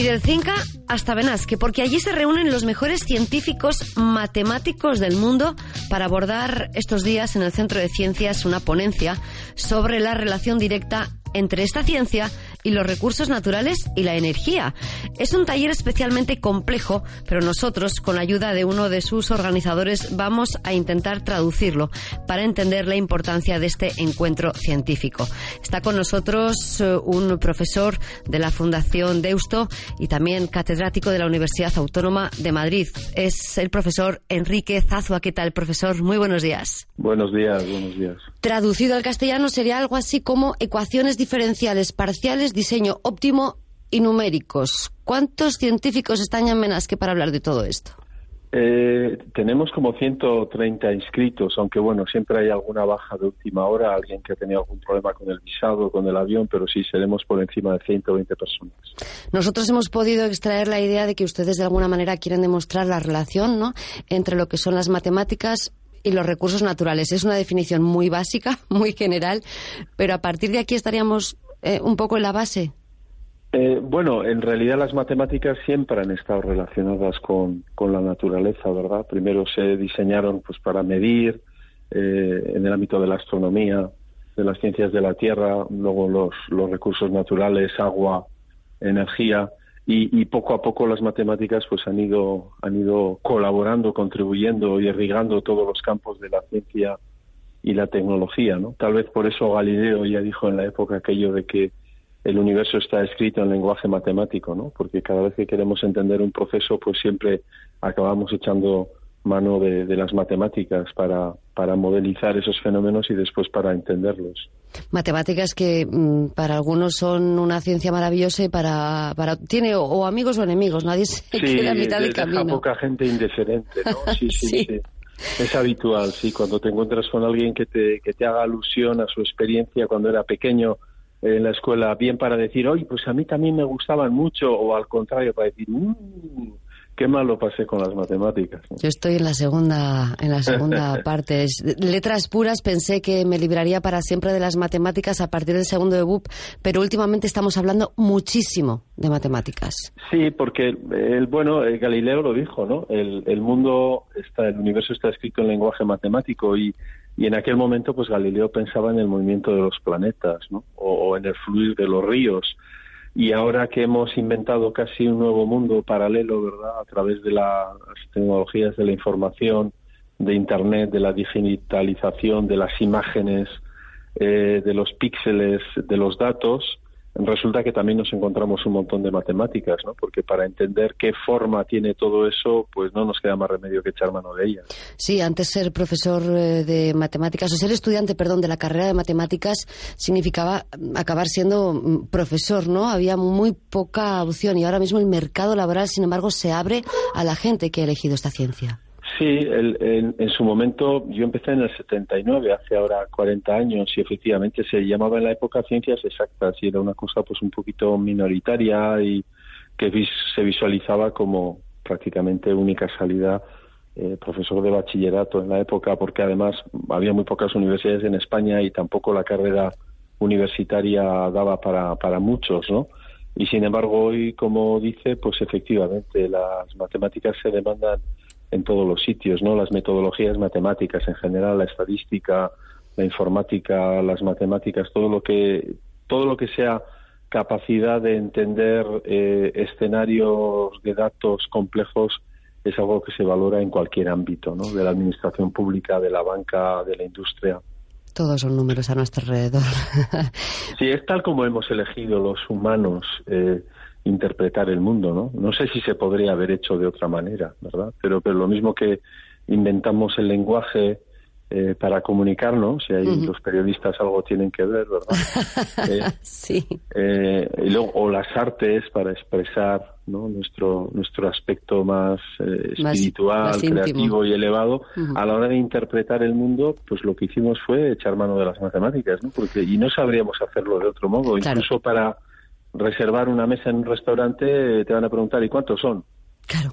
Y del Cinca hasta Benasque, porque allí se reúnen los mejores científicos matemáticos del mundo para abordar estos días en el Centro de Ciencias una ponencia sobre la relación directa entre esta ciencia y los recursos naturales y la energía. Es un taller especialmente complejo, pero nosotros, con la ayuda de uno de sus organizadores, vamos a intentar traducirlo para entender la importancia de este encuentro científico. Está con nosotros eh, un profesor de la Fundación Deusto y también catedrático de la Universidad Autónoma de Madrid. Es el profesor Enrique Zazua. ¿Qué tal, profesor? Muy buenos días. Buenos días, buenos días. Traducido al castellano sería algo así como ecuaciones diferenciales parciales, diseño óptimo y numéricos. ¿Cuántos científicos están en Menasque para hablar de todo esto? Eh, tenemos como 130 inscritos, aunque bueno, siempre hay alguna baja de última hora, alguien que ha tenido algún problema con el visado, con el avión, pero sí seremos por encima de 120 personas. Nosotros hemos podido extraer la idea de que ustedes de alguna manera quieren demostrar la relación ¿no? entre lo que son las matemáticas y los recursos naturales. Es una definición muy básica, muy general, pero a partir de aquí estaríamos eh, un poco en la base. Eh, bueno, en realidad las matemáticas siempre han estado relacionadas con, con la naturaleza, ¿verdad? Primero se diseñaron pues para medir eh, en el ámbito de la astronomía, de las ciencias de la Tierra, luego los, los recursos naturales, agua, energía, y, poco a poco las matemáticas pues han ido han ido colaborando contribuyendo y irrigando todos los campos de la ciencia y la tecnología no tal vez por eso Galileo ya dijo en la época aquello de que el universo está escrito en lenguaje matemático no porque cada vez que queremos entender un proceso pues siempre acabamos echando mano de, las matemáticas para, para modelizar esos fenómenos y después para entenderlos. Matemáticas que mm, para algunos son una ciencia maravillosa y para, para tiene o, amigos o enemigos, nadie se queda a mitad del camino. poca gente indiferente, ¿no? Sí, sí, sí, Es habitual, sí, cuando te encuentras con alguien que te, que te haga alusión a su experiencia cuando era pequeño en la escuela, bien para decir, oye, pues a mí también me gustaban mucho, o al contrario, para decir, mmm, qué mal lo pasé con las matemáticas. Yo estoy en la segunda, en la segunda parte. Letras puras pensé que me libraría para siempre de las matemáticas a partir del segundo de BUP, pero últimamente estamos hablando muchísimo de matemáticas. Sí, porque el bueno, Galileo lo dijo, ¿no? El, el mundo está, el universo está escrito en lenguaje matemático y y en aquel momento pues Galileo pensaba en el movimiento de los planetas ¿no? o, en el fluir de los ríos y ahora que hemos inventado casi un nuevo mundo paralelo, ¿verdad? A través de las tecnologías de la información, de Internet, de la digitalización, de las imágenes, eh, de los píxeles, de los datos, resulta que también nos encontramos un montón de matemáticas, ¿no? Porque para entender qué forma tiene todo eso, pues no nos queda más remedio que echar mano de ellas. Sí, antes ser profesor eh, de matemáticas, o ser estudiante, perdón, de la carrera de matemáticas, significaba acabar siendo mm, profesor, ¿no? Había muy poca opción y ahora mismo el mercado laboral, sin embargo, se abre a la gente que ha elegido esta ciencia. Sí, en, su momento yo empecé en el 79, hace ahora 40 años, y efectivamente se llamaba en la época ciencias exactas y era una cosa pues un poquito minoritaria y que se visualizaba como prácticamente única salida eh, profesor de bachillerato en la época, porque además había muy pocas universidades en España y tampoco la carrera universitaria daba para, para muchos, ¿no? Y sin embargo hoy, como dice, pues efectivamente las matemáticas se demandan en todos los sitios, ¿no? Las metodologías matemáticas en general, la estadística, la informática, las matemáticas, todo lo que todo lo que sea capacidad de entender eh, escenarios de datos complejos es algo que se valora en cualquier ámbito, ¿no? De la administración pública, de la banca, de la industria. Todos son números a nuestro alrededor. sí, es tal como hemos elegido los humanos. Eh, interpretar el mundo, ¿no? No sé si se podría haber hecho de otra manera, ¿verdad? Pero, pero lo mismo que inventamos el lenguaje eh, para comunicarnos, y ahí los periodistas algo tienen que ver, ¿verdad? Eh, sí. Eh, y luego, o las artes para expresar ¿no? nuestro, nuestro aspecto más, espiritual, creativo y elevado, a la hora de interpretar el mundo, pues lo que hicimos fue echar mano de las matemáticas, ¿no? Porque, y no sabríamos hacerlo de otro modo, incluso para reservar una mesa en un restaurante, te van a preguntar, ¿y cuántos son? Claro,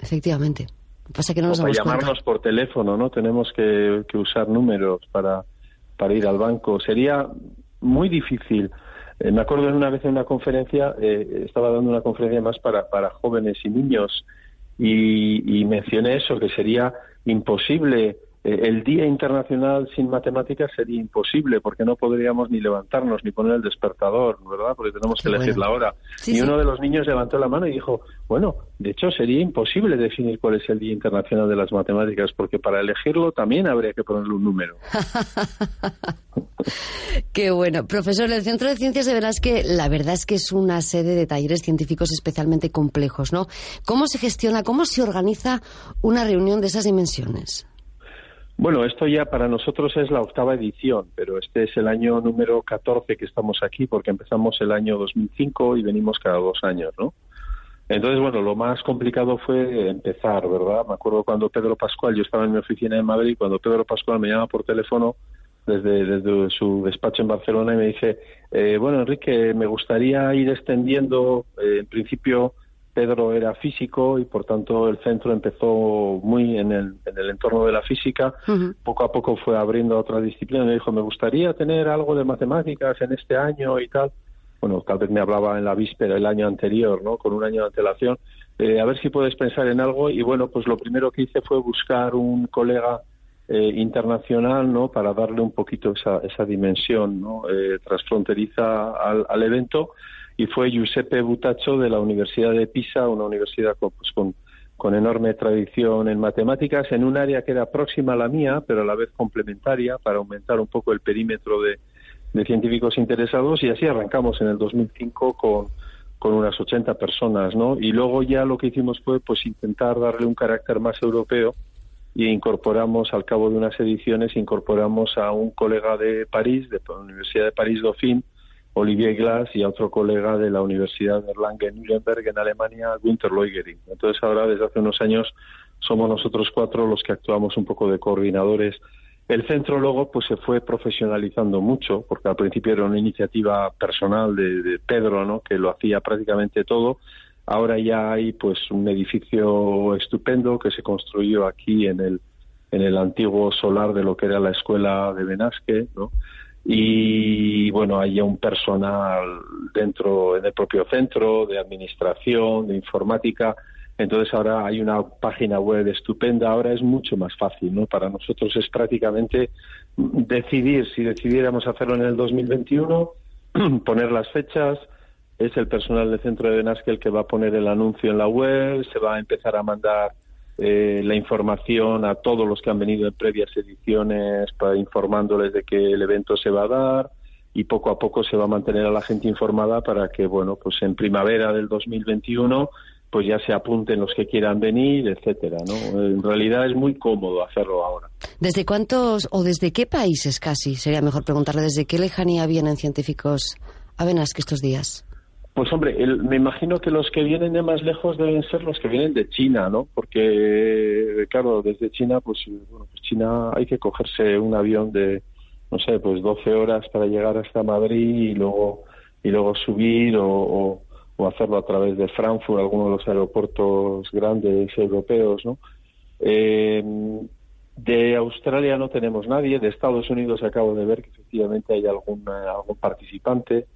efectivamente. Pasa que no nos o para llamarnos por teléfono, ¿no? Tenemos que, usar números para, para ir al banco. Sería muy difícil Eh, me acuerdo en una vez en una conferencia, eh, estaba dando una conferencia más para, para jóvenes y niños y, y mencioné eso, que sería imposible eh, el Día Internacional sin matemáticas sería imposible porque no podríamos ni levantarnos ni poner el despertador, ¿verdad? Porque tenemos que elegir la hora. y uno de los niños levantó la mano y dijo, bueno, de hecho sería imposible definir cuál es el Día Internacional de las Matemáticas porque para elegirlo también habría que ponerle un número. Qué bueno. Profesor, el Centro de Ciencias de Verás que la verdad es que es una sede de talleres científicos especialmente complejos, ¿no? ¿Cómo se gestiona, cómo se organiza una reunión de esas dimensiones? Bueno, esto ya para nosotros es la octava edición, pero este es el año número 14 que estamos aquí porque empezamos el año 2005 y venimos cada dos años, ¿no? Entonces, bueno, lo más complicado fue empezar, ¿verdad? Me acuerdo cuando Pedro Pascual, yo estaba en mi oficina en Madrid, cuando Pedro Pascual me llama por teléfono desde, desde su despacho en Barcelona y me dice, eh, bueno, Enrique, me gustaría ir extendiendo, eh, en principio, Pedro era físico y por tanto el centro empezó muy en el, en el entorno de la física. Poco a poco fue abriendo a otra disciplina. Me dijo, me gustaría tener algo de matemáticas en este año y tal. Bueno, tal vez me hablaba en la víspera el año anterior, ¿no? Con un año de antelación. Eh, a ver si puedes pensar en algo. Y bueno, pues lo primero que hice fue buscar un colega eh, internacional, ¿no? Para darle un poquito esa, esa dimensión, ¿no? Eh, transfronteriza al, al evento y fue Giuseppe Butaccio de la Universidad de Pisa, una universidad con, pues, con, enorme tradición en matemáticas, en un área que era próxima a la mía, pero a la vez complementaria, para aumentar un poco el perímetro de, científicos interesados, y así arrancamos en el 2005 con, con unas 80 personas, ¿no? Y luego ya lo que hicimos fue pues intentar darle un carácter más europeo y incorporamos al cabo de unas ediciones incorporamos a un colega de París, de la Universidad de París Dauphine, Olivier Glass y a otro colega de la Universidad de Erlangen-Nuremberg en Alemania, Günter Leugering. Entonces ahora desde hace unos años somos nosotros cuatro los que actuamos un poco de coordinadores. El centro luego pues se fue profesionalizando mucho porque al principio era una iniciativa personal de, Pedro, ¿no? Que lo hacía prácticamente todo. Ahora ya hay pues un edificio estupendo que se construyó aquí en el en el antiguo solar de lo que era la escuela de Benasque, ¿no? Y bueno, hay un personal dentro en el propio centro de administración, de informática. Entonces ahora hay una página web estupenda, ahora es mucho más fácil, ¿no? Para nosotros es prácticamente decidir si decidiéramos hacerlo en el 2021, poner las fechas, es el personal del centro de Benasque el que va a poner el anuncio en la web, se va a empezar a mandar eh, la información a todos los que han venido en previas ediciones para informándoles de que el evento se va a dar y poco a poco se va a mantener a la gente informada para que bueno pues en primavera del 2021 pues ya se apunten los que quieran venir etcétera no en realidad es muy cómodo hacerlo ahora. Desde cuántos o desde qué países casi sería mejor preguntarle desde qué lejanía vienen científicos a Benasque estos días pues hombre, me imagino que los que vienen de más lejos deben ser los que vienen de China, ¿no? Porque, claro, desde China, pues, bueno, pues China hay que cogerse un avión de, no sé, pues 12 horas para llegar hasta Madrid y luego y luego subir o, o, hacerlo a través de Frankfurt, alguno de los aeropuertos grandes europeos, ¿no? Eh, de Australia no tenemos nadie, de Estados Unidos acabo de ver que efectivamente hay algún, algún participante.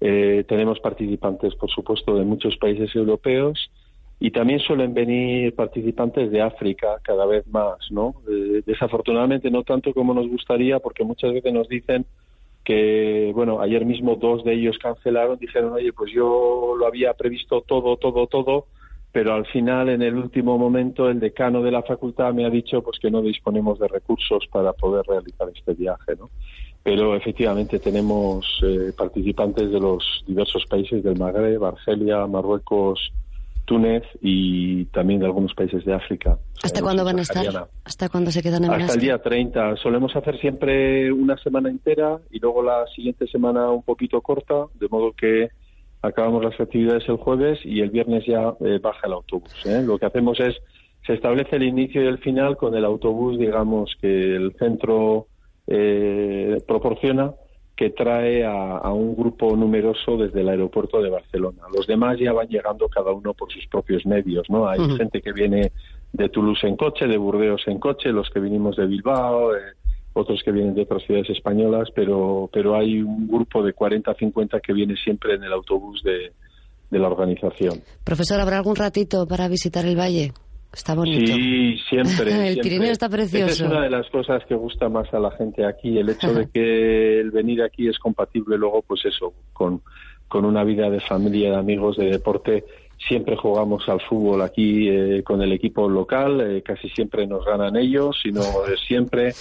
Eh, tenemos participantes, por supuesto, de muchos países europeos y también suelen venir participantes de África cada vez más, ¿no? Eh, desafortunadamente no tanto como nos gustaría porque muchas veces nos dicen que, bueno, ayer mismo dos de ellos cancelaron, dijeron, oye, pues yo lo había previsto todo, todo, todo, pero al final, en el último momento, el decano de la facultad me ha dicho pues que no disponemos de recursos para poder realizar este viaje, ¿no? Pero efectivamente tenemos eh, participantes de los diversos países del Magreb, Argelia, Marruecos, Túnez y también de algunos países de África. ¿Hasta cuándo van a estar? ¿Hasta cuándo se quedan en Hasta el día 30. Solemos hacer siempre una semana entera y luego la siguiente semana un poquito corta, de modo que acabamos las actividades el jueves y el viernes ya eh, baja el autobús. ¿eh? Lo que hacemos es, se establece el inicio y el final con el autobús, digamos, que el centro eh, proporciona que trae a, un grupo numeroso desde el aeropuerto de Barcelona. Los demás ya van llegando cada uno por sus propios medios, ¿no? Hay gente que viene de Toulouse en coche, de Burdeos en coche, los que vinimos de Bilbao, eh, otros que vienen de otras ciudades españolas, pero, pero hay un grupo de 40 50 que viene siempre en el autobús de, de la organización. Profesor, ¿habrá algún ratito para visitar el valle? Está bonito. Sí, siempre. el Pirineo está precioso. Esa es una de las cosas que gusta más a la gente aquí, el hecho de que el venir aquí es compatible luego, pues eso, con, con una vida de familia, de amigos, de deporte. Siempre jugamos al fútbol aquí eh, con el equipo local, eh, casi siempre nos ganan ellos, sino siempre,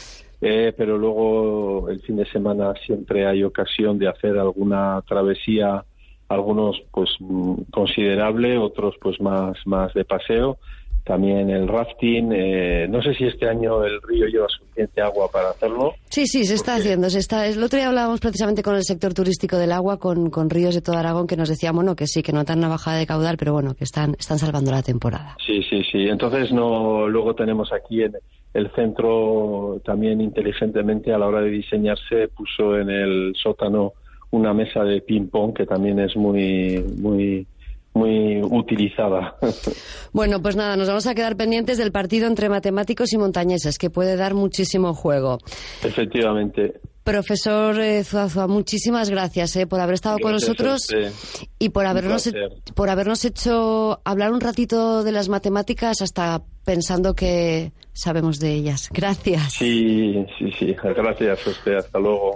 eh, pero luego el fin de semana siempre hay ocasión de hacer alguna travesía algunos pues mm, considerable, otros pues más, más de paseo. También el rafting. Eh, no sé si este año el río lleva suficiente agua para hacerlo. Sí, sí, se está haciendo. Se está, el otro día hablábamos precisamente con el sector turístico del agua, con, con ríos de todo Aragón, que nos decían, bueno, que sí, que notan una bajada de caudal, pero bueno, que están, están salvando la temporada. Sí, sí, sí. Entonces, no, luego tenemos aquí en el centro también inteligentemente a la hora de diseñarse puso en el sótano una mesa de ping pong que también es muy muy muy utilizada. Bueno, pues nada, nos vamos a quedar pendientes del partido entre matemáticos y montañeses, que puede dar muchísimo juego. Efectivamente. Profesor eh, Zuazua, muchísimas gracias eh, por haber estado con nosotros y por habernos, por habernos hecho hablar un ratito de las matemáticas hasta pensando que sabemos de ellas. Gracias. Sí, sí, sí. Gracias a usted. Hasta luego.